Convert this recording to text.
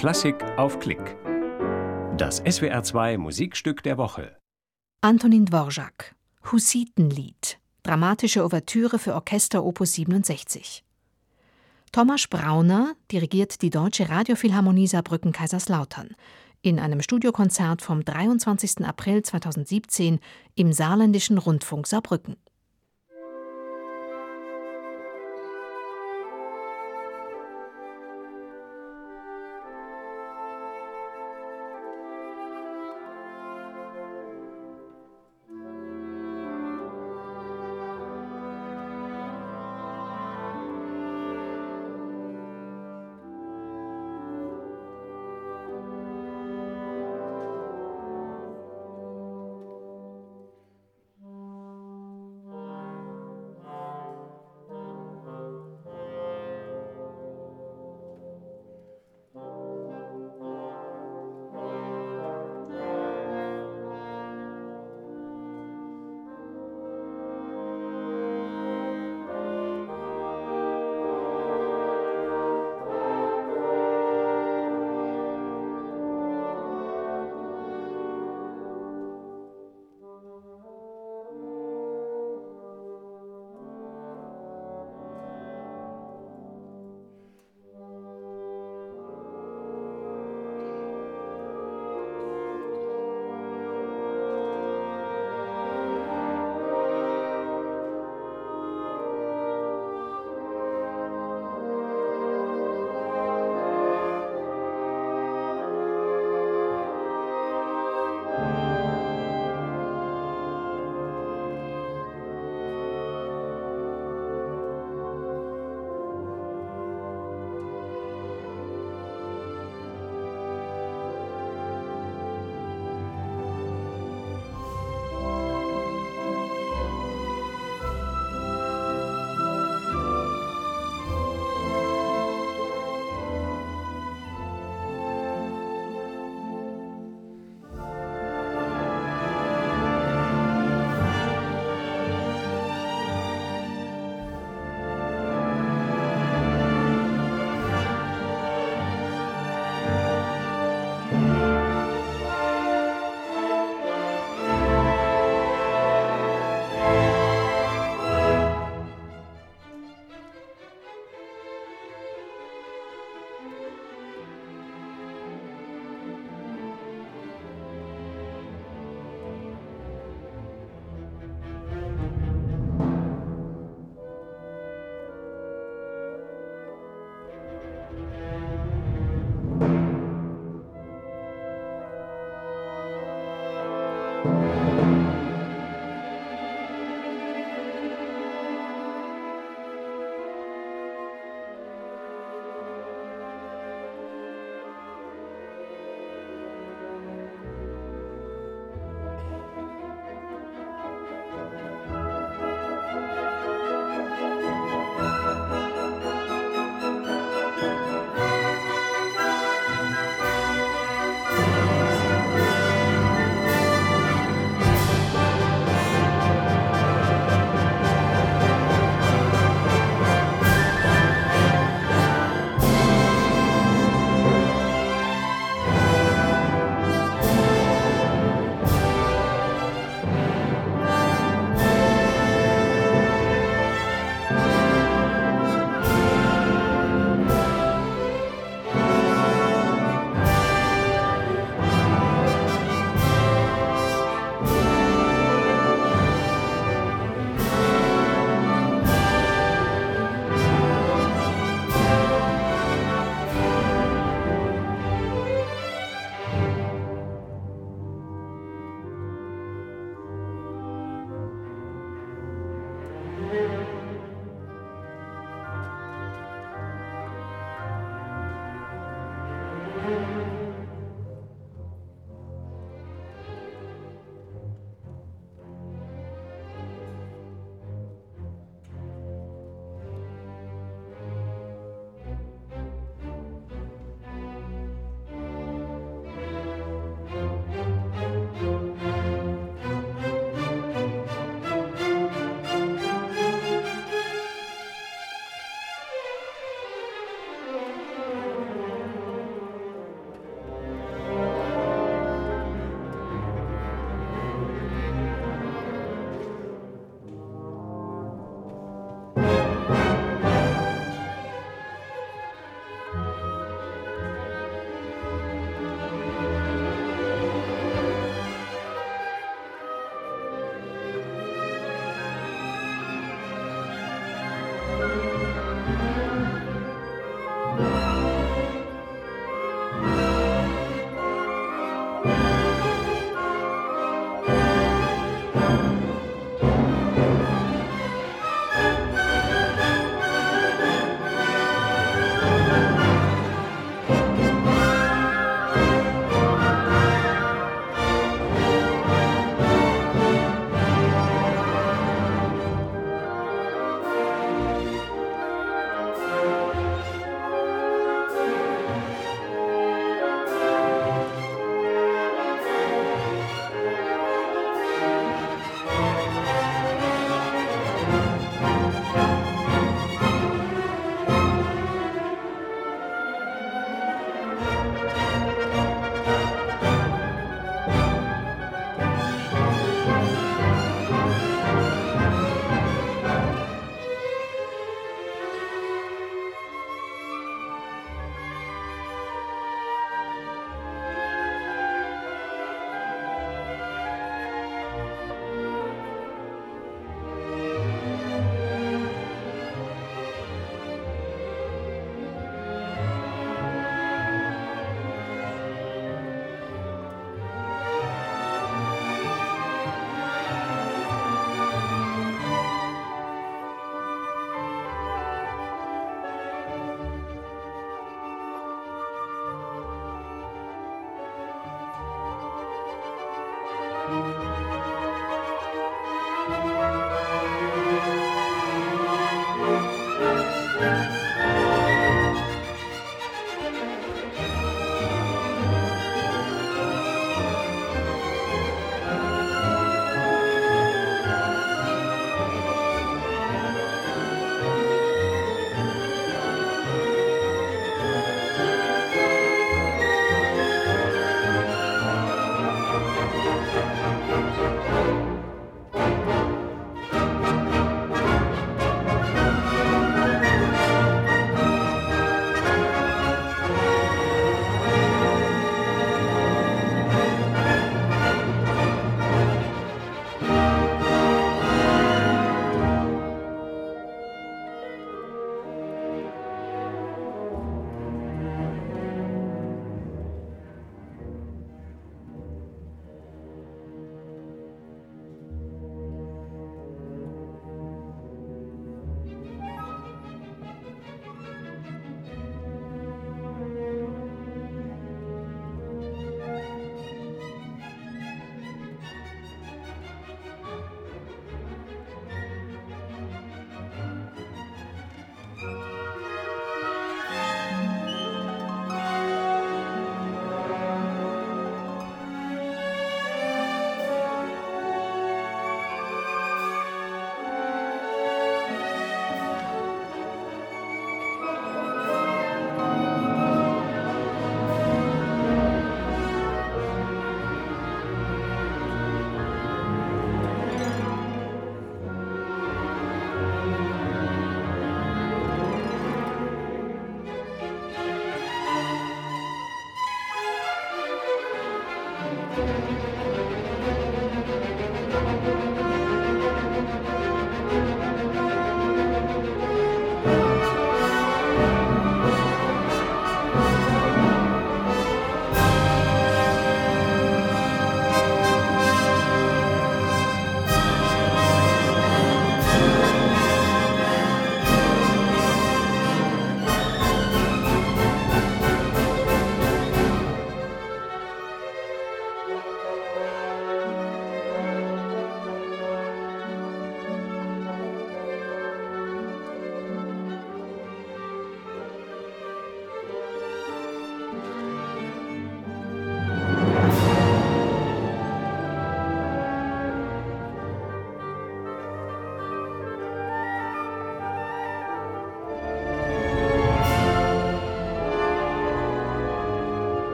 Klassik auf Klick. Das SWR2 Musikstück der Woche. Antonin Dvorak, Hussitenlied, dramatische Ouvertüre für Orchester Opus 67. Thomas Brauner dirigiert die Deutsche Radiophilharmonie Saarbrücken Kaiserslautern in einem Studiokonzert vom 23. April 2017 im Saarländischen Rundfunk Saarbrücken.